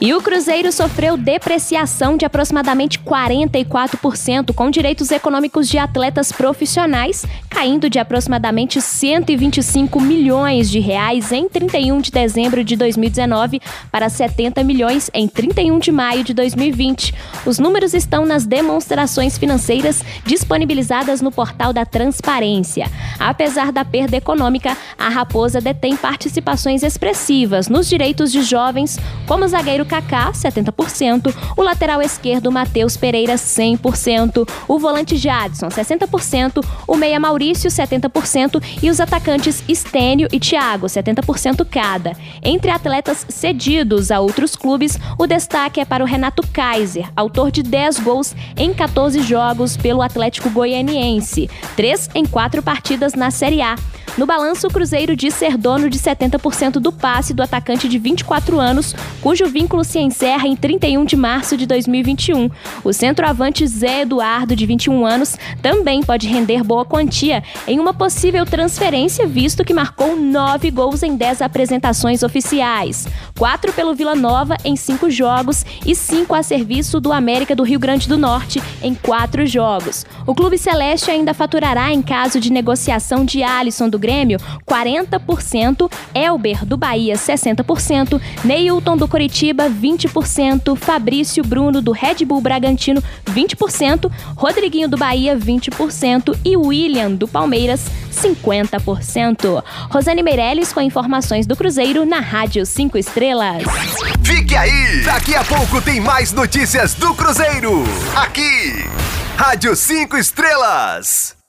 E o Cruzeiro sofreu depreciação de aproximadamente 44%, com direitos econômicos de atletas profissionais caindo de aproximadamente 125 milhões de reais em 31 de dezembro de 2019 para 70 milhões em 31 de maio de 2020. Os números estão nas demonstrações financeiras disponibilizadas no portal da Transparência. Apesar da perda econômica, a Raposa detém participações expressivas nos direitos de jovens, como o zagueiro Kaká, 70%, o lateral esquerdo Matheus Pereira, 100%, o volante Jadson, 60%, o meia Maurício, 70% e os atacantes Estênio e Thiago, 70% cada. Entre atletas cedidos a outros clubes, o destaque é para o Renato Kaiser, autor de 10 gols em 14 jogos pelo Atlético Goianiense, 3 em 4 partidas na Série A. No balanço, o Cruzeiro diz ser dono de 70% do passe do atacante de 24 anos, cujo vínculo se encerra em 31 de março de 2021. O centroavante Zé Eduardo, de 21 anos, também pode render boa quantia em uma possível transferência, visto que marcou nove gols em 10 apresentações oficiais, quatro pelo Vila Nova em cinco jogos e cinco a serviço do América do Rio Grande do Norte em quatro jogos. O Clube Celeste ainda faturará em caso de negociação de Alisson do Grêmio 40%, Elber do Bahia 60%, Neilton do Coritiba 20%, Fabrício Bruno do Red Bull Bragantino 20%, Rodriguinho do Bahia 20% e William do Palmeiras 50%. Rosane Meirelles com informações do Cruzeiro na Rádio 5 Estrelas. Fique aí! Daqui a pouco tem mais notícias do Cruzeiro. Aqui, Rádio 5 Estrelas.